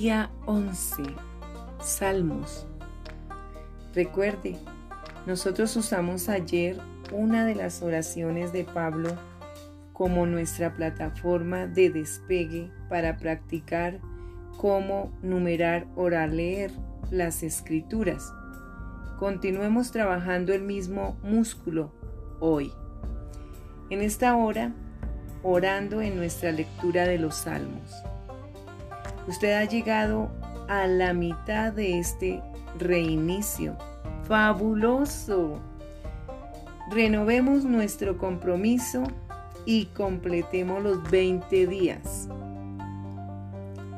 Día 11. Salmos. Recuerde, nosotros usamos ayer una de las oraciones de Pablo como nuestra plataforma de despegue para practicar cómo numerar o leer las escrituras. Continuemos trabajando el mismo músculo hoy. En esta hora, orando en nuestra lectura de los salmos. Usted ha llegado a la mitad de este reinicio. Fabuloso. Renovemos nuestro compromiso y completemos los 20 días.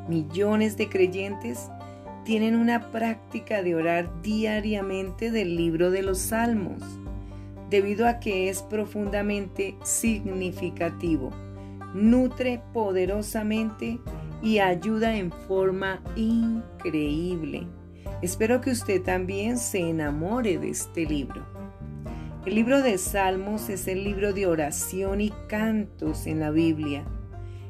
Millones de creyentes tienen una práctica de orar diariamente del libro de los salmos, debido a que es profundamente significativo, nutre poderosamente y ayuda en forma increíble. Espero que usted también se enamore de este libro. El libro de Salmos es el libro de oración y cantos en la Biblia.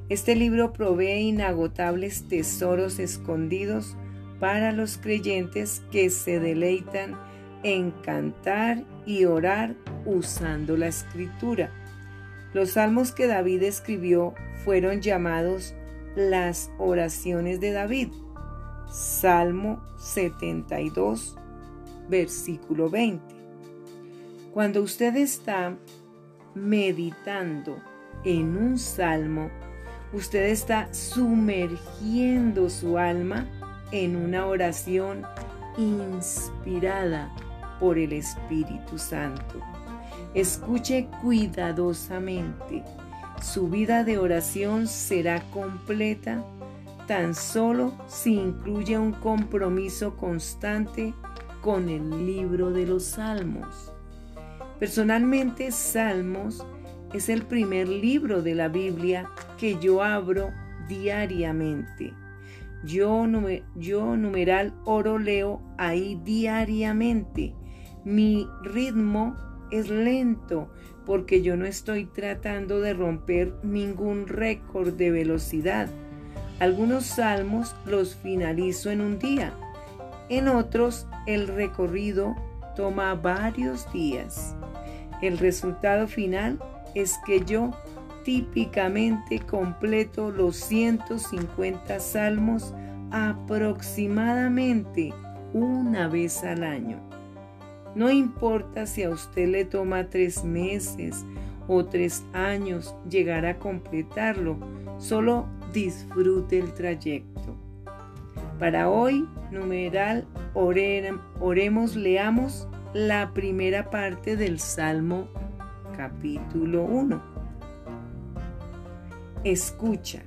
Este libro provee inagotables tesoros escondidos para los creyentes que se deleitan en cantar y orar usando la escritura. Los salmos que David escribió fueron llamados las oraciones de David. Salmo 72, versículo 20. Cuando usted está meditando en un salmo, usted está sumergiendo su alma en una oración inspirada por el Espíritu Santo. Escuche cuidadosamente su vida de oración será completa tan solo si incluye un compromiso constante con el libro de los salmos. Personalmente, Salmos es el primer libro de la Biblia que yo abro diariamente. Yo, yo numeral oro leo ahí diariamente. Mi ritmo es lento porque yo no estoy tratando de romper ningún récord de velocidad. Algunos salmos los finalizo en un día. En otros el recorrido toma varios días. El resultado final es que yo típicamente completo los 150 salmos aproximadamente una vez al año. No importa si a usted le toma tres meses o tres años llegar a completarlo, solo disfrute el trayecto. Para hoy, numeral, oremos, leamos la primera parte del Salmo capítulo 1. Escucha.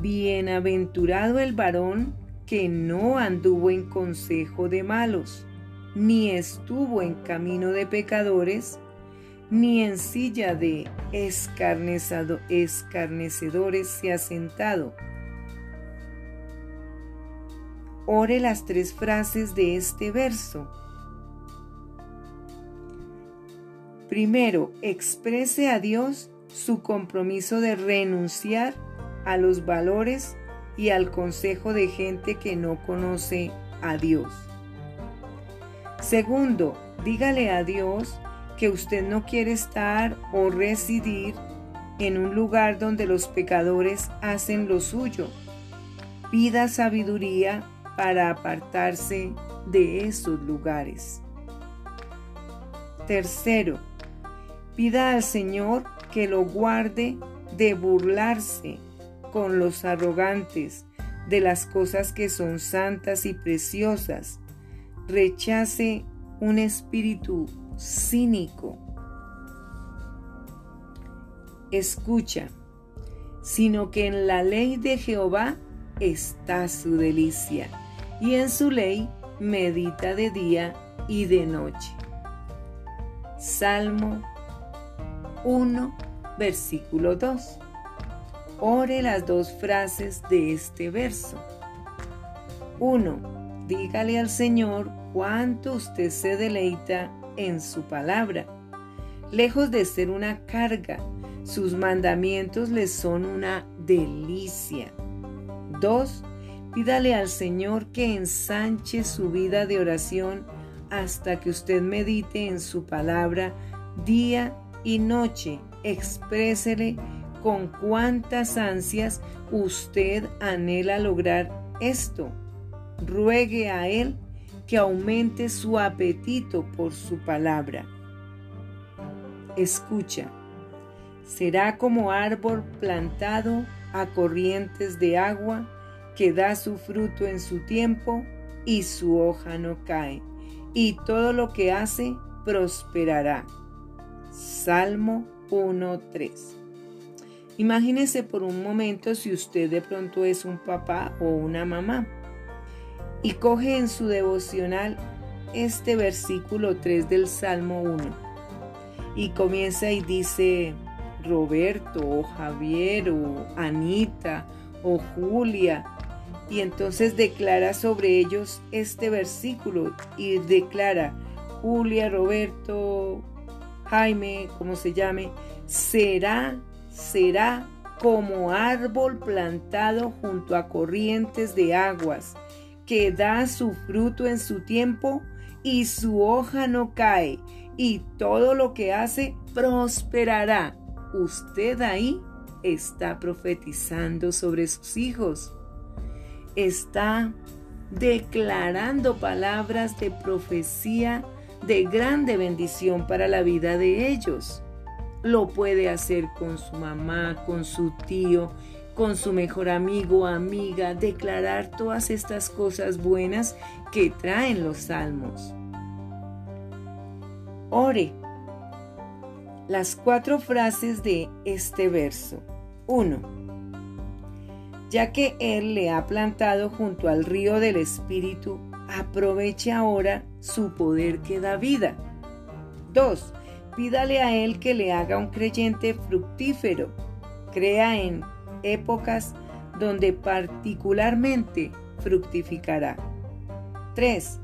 Bienaventurado el varón que no anduvo en consejo de malos ni estuvo en camino de pecadores, ni en silla de escarnecedores se ha sentado. Ore las tres frases de este verso. Primero, exprese a Dios su compromiso de renunciar a los valores y al consejo de gente que no conoce a Dios. Segundo, dígale a Dios que usted no quiere estar o residir en un lugar donde los pecadores hacen lo suyo. Pida sabiduría para apartarse de esos lugares. Tercero, pida al Señor que lo guarde de burlarse con los arrogantes de las cosas que son santas y preciosas rechace un espíritu cínico. Escucha, sino que en la ley de Jehová está su delicia, y en su ley medita de día y de noche. Salmo 1, versículo 2. Ore las dos frases de este verso. 1 Dígale al Señor cuánto usted se deleita en su palabra. Lejos de ser una carga, sus mandamientos le son una delicia. 2. Pídale al Señor que ensanche su vida de oración hasta que usted medite en su palabra día y noche. Exprésele con cuántas ansias usted anhela lograr esto. Ruegue a Él que aumente su apetito por su palabra. Escucha, será como árbol plantado a corrientes de agua que da su fruto en su tiempo y su hoja no cae, y todo lo que hace prosperará. Salmo 1.3 Imagínese por un momento si usted de pronto es un papá o una mamá y coge en su devocional este versículo 3 del Salmo 1 y comienza y dice Roberto o Javier o Anita o Julia y entonces declara sobre ellos este versículo y declara Julia, Roberto, Jaime, como se llame, será, será como árbol plantado junto a corrientes de aguas que da su fruto en su tiempo y su hoja no cae, y todo lo que hace prosperará. Usted ahí está profetizando sobre sus hijos. Está declarando palabras de profecía de grande bendición para la vida de ellos. Lo puede hacer con su mamá, con su tío con su mejor amigo, amiga, declarar todas estas cosas buenas que traen los salmos. Ore. Las cuatro frases de este verso. 1. Ya que Él le ha plantado junto al río del Espíritu, aproveche ahora su poder que da vida. 2. Pídale a Él que le haga un creyente fructífero. Crea en épocas donde particularmente fructificará. 3.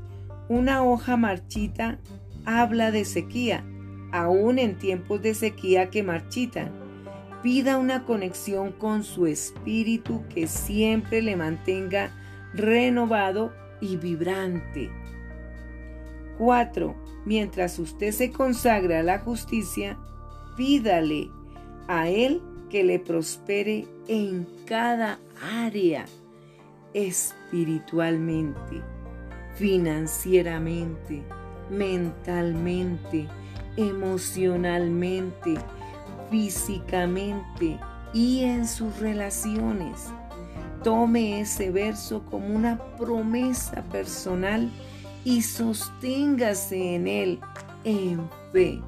Una hoja marchita habla de sequía, aún en tiempos de sequía que marchitan. Pida una conexión con su espíritu que siempre le mantenga renovado y vibrante. 4. Mientras usted se consagra a la justicia, pídale a Él que le prospere en cada área, espiritualmente, financieramente, mentalmente, emocionalmente, físicamente y en sus relaciones. Tome ese verso como una promesa personal y sosténgase en él en fe.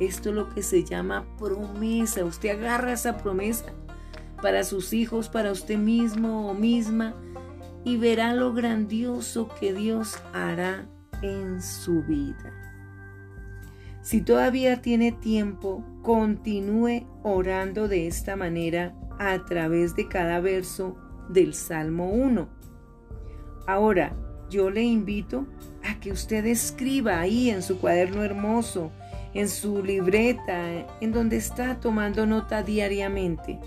Esto es lo que se llama promesa. Usted agarra esa promesa para sus hijos, para usted mismo o misma y verá lo grandioso que Dios hará en su vida. Si todavía tiene tiempo, continúe orando de esta manera a través de cada verso del Salmo 1. Ahora, yo le invito a que usted escriba ahí en su cuaderno hermoso en su libreta, en donde está tomando nota diariamente.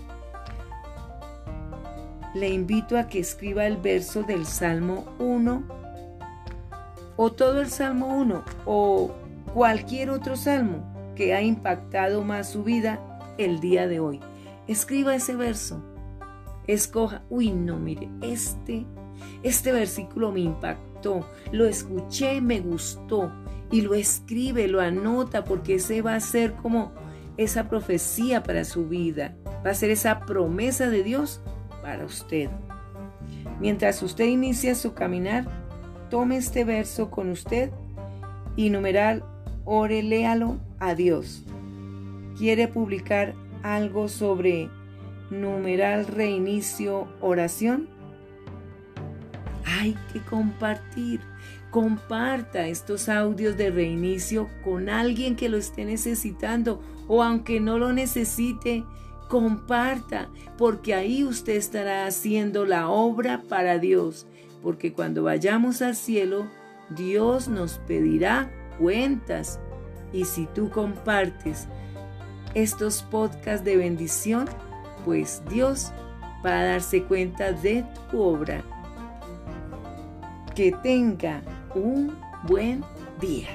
Le invito a que escriba el verso del Salmo 1 o todo el Salmo 1 o cualquier otro salmo que ha impactado más su vida el día de hoy. Escriba ese verso. Escoja, uy, no, mire, este, este versículo me impactó, lo escuché, me gustó y lo escribe, lo anota, porque ese va a ser como esa profecía para su vida, va a ser esa promesa de Dios para usted. Mientras usted inicia su caminar, tome este verso con usted y numeral, ore, léalo a Dios. ¿Quiere publicar algo sobre numeral reinicio oración? Hay que compartir. Comparta estos audios de reinicio con alguien que lo esté necesitando o aunque no lo necesite, comparta, porque ahí usted estará haciendo la obra para Dios, porque cuando vayamos al cielo, Dios nos pedirá cuentas. Y si tú compartes estos podcasts de bendición, pues Dios va a darse cuenta de tu obra Que tenga un buen día.